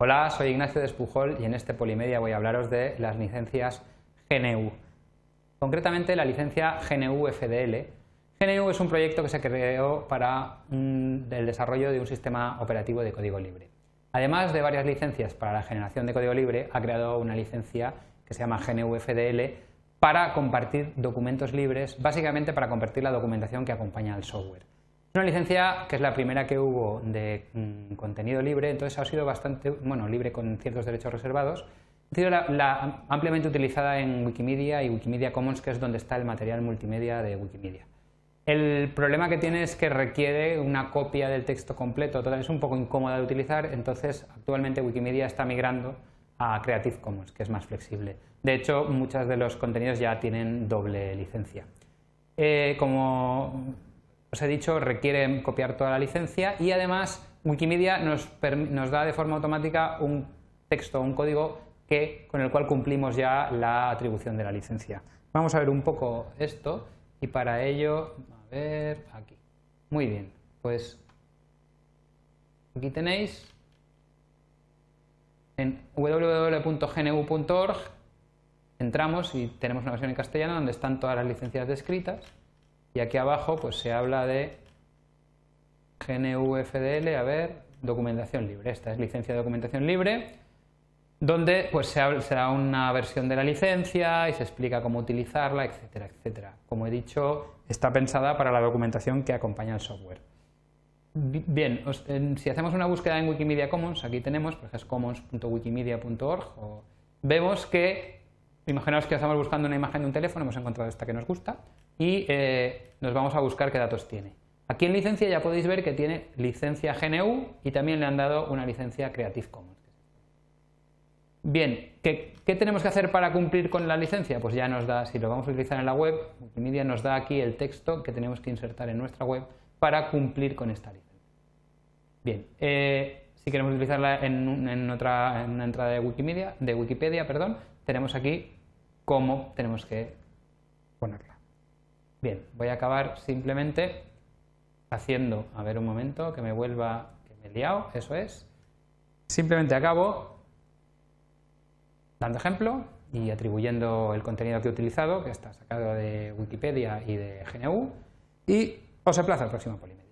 Hola, soy Ignacio Despujol y en este Polimedia voy a hablaros de las licencias GNU. Concretamente la licencia GNU FDL. GNU es un proyecto que se creó para el desarrollo de un sistema operativo de código libre. Además de varias licencias para la generación de código libre, ha creado una licencia que se llama GNU FDL para compartir documentos libres, básicamente para compartir la documentación que acompaña al software. Una licencia que es la primera que hubo de mm, contenido libre, entonces ha sido bastante, bueno, libre con ciertos derechos reservados. Ha sido ampliamente utilizada en Wikimedia y Wikimedia Commons, que es donde está el material multimedia de Wikimedia. El problema que tiene es que requiere una copia del texto completo, todavía es un poco incómoda de utilizar, entonces actualmente Wikimedia está migrando a Creative Commons, que es más flexible. De hecho, muchos de los contenidos ya tienen doble licencia. Eh, como os he dicho, requiere copiar toda la licencia y además Wikimedia nos, da de forma automática un texto, un código que, con el cual cumplimos ya la atribución de la licencia. Vamos a ver un poco esto y para ello, a ver, aquí. Muy bien, pues aquí tenéis en www.gnu.org entramos y tenemos una versión en castellano donde están todas las licencias descritas y aquí abajo pues se habla de GNU-FDL, a ver, documentación libre. Esta es licencia de documentación libre, donde pues se, da una versión de la licencia y se explica cómo utilizarla, etcétera, etcétera. Como he dicho, está pensada para la documentación que acompaña al software. Bien, si hacemos una búsqueda en Wikimedia Commons, aquí tenemos, por ejemplo, commons.wikimedia.org, vemos que, imaginaos que estamos buscando una imagen de un teléfono, hemos encontrado esta que nos gusta, y eh, nos vamos a buscar qué datos tiene. Aquí en licencia ya podéis ver que tiene licencia GNU y también le han dado una licencia Creative Commons. Bien, ¿qué, tenemos que hacer para cumplir con la licencia? Pues ya nos da, si lo vamos a utilizar en la web, Wikimedia nos da aquí el texto que tenemos que insertar en nuestra web para cumplir con esta licencia. Bien, eh, si queremos utilizarla en, otra, entrada de Wikimedia, de Wikipedia, perdón, tenemos aquí cómo tenemos que ponerla. Bien, voy a acabar simplemente haciendo, a ver un momento, que me vuelva, que me he liado, eso es. Simplemente acabo dando ejemplo y atribuyendo el contenido que he utilizado, que está sacado de Wikipedia y de GNU, y os emplazo al próximo Polimedia.